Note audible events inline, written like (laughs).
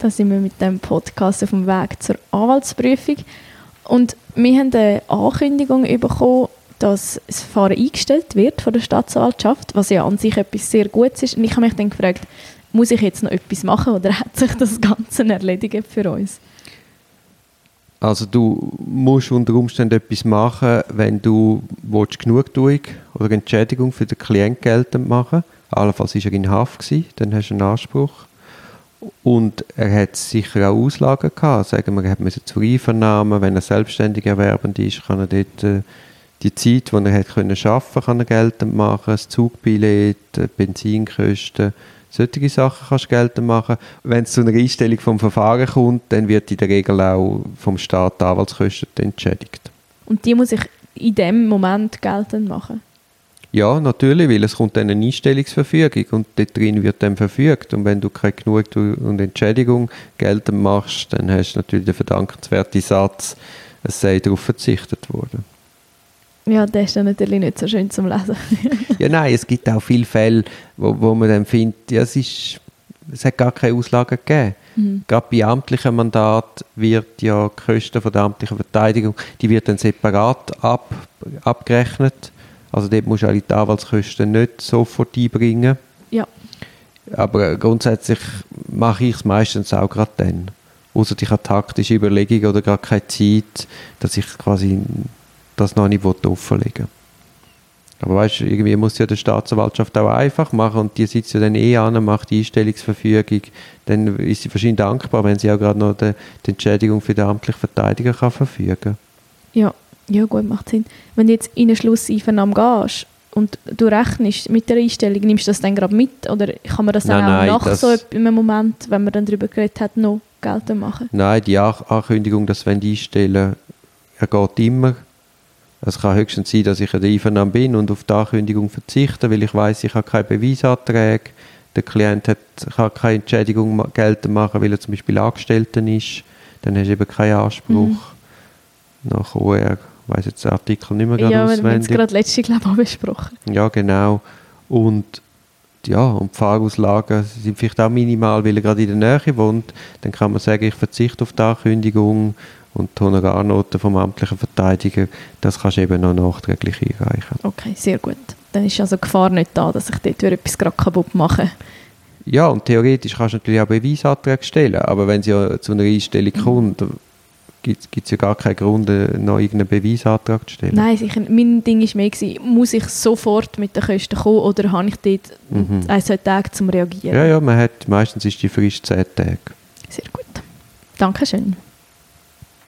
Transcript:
Da sind wir mit dem Podcast auf dem Weg zur Anwaltsprüfung. Und wir haben eine Ankündigung bekommen, dass das Verfahren eingestellt wird von der Staatsanwaltschaft, was ja an sich etwas sehr Gutes ist. Und ich habe mich dann gefragt, muss ich jetzt noch etwas machen oder (laughs) hat sich das Ganze erledigt für uns? Also du musst unter Umständen etwas machen, wenn du willst, Genugtuung oder Entschädigung für den Klienten geltend machen Allenfalls war er in Haft, dann hast du einen Anspruch. Und er hat sicher auch Auslagen gehabt. Sagen wir, er hat zur Einvernahme, wenn er selbstständig erwerbend ist, kann er dort äh, die Zeit, die er hat können arbeiten, kann er geltend machen, das Zugbillett, Benzinkosten, solche Sachen kannst du geltend machen. Wenn es zu einer Einstellung vom Verfahren kommt, dann wird in der Regel auch vom Staat die Anwaltskosten entschädigt. Und die muss ich in dem Moment geltend machen? Ja, natürlich, weil es kommt dann eine Einstellungsverfügung und dort drin wird dann verfügt. Und wenn du keine Genugtuung und Entschädigung geltend machst, dann hast du natürlich den verdankenswerten Satz, es sei darauf verzichtet worden. Ja, das ist dann natürlich nicht so schön zum Lesen. (laughs) ja, nein, es gibt auch viele Fälle, wo, wo man dann findet, ja, es, ist, es hat gar keine Auslagen gegeben. Mhm. Gerade bei amtlichen Mandat wird ja die Kosten von der amtlichen Verteidigung, die wird dann separat ab, abgerechnet. Also dort musst du auch die Anwaltskosten nicht sofort einbringen. Ja. Aber grundsätzlich mache ich es meistens auch gerade dann. Außer ich habe taktische Überlegungen oder gar keine Zeit, dass ich quasi das noch nicht offenlegen Aber weißt du, irgendwie muss ja die Staatsanwaltschaft auch einfach machen und die sitzt ja dann eh an, macht die Einstellungsverfügung. Dann ist sie wahrscheinlich dankbar, wenn sie auch gerade noch die, die Entschädigung für den amtlichen Verteidiger kann verfügen Ja, ja gut, macht Sinn. Wenn du jetzt in eine Schlusseinvernahme gehst und du rechnest mit der Einstellung, nimmst du das dann gerade mit oder kann man das dann nein, auch nein, nach so einem Moment, wenn man dann darüber geredet hat, noch geltend machen? Nein, die Ankündigung, dass wenn die einstellen, er geht immer es kann höchstens sein, dass ich an der Einvernahme bin und auf die Ankündigung verzichte, weil ich weiß, ich habe keine Beweisanträge. Der Klient hat, kann keine Entschädigung geltend machen, weil er zum Beispiel Angestellter ist. Dann hast du eben keinen Anspruch. Mhm. Nach OR, weiß jetzt den Artikel nicht mehr ganz ja, auswendig. Ja, wir haben es gerade letzte, glaube ich, besprochen. Ja, genau. Und ja, und die Fahrauslagen sind vielleicht auch minimal, weil er gerade in der Nähe wohnt. Dann kann man sagen, ich verzichte auf die Ankündigung und die Honorarnote vom amtlichen Verteidiger, das kannst du eben noch nachträglich einreichen. Okay, sehr gut. Dann ist also die Gefahr nicht da, dass ich dort etwas gerade kaputt mache. Ja, und theoretisch kannst du natürlich auch Beweisanträge stellen, aber wenn es ja zu einer Einstellung mhm. kommt, gibt es ja gar keinen Grund, noch irgendeinen Beweisantrag zu stellen. Nein, sicher. Mein Ding war mehr, muss ich sofort mit den Kosten kommen oder habe ich dort mhm. ein, zwei Tage zum Reagieren? Ja, ja, man hat, meistens ist die Frist zehn Tage. Sehr gut. Dankeschön.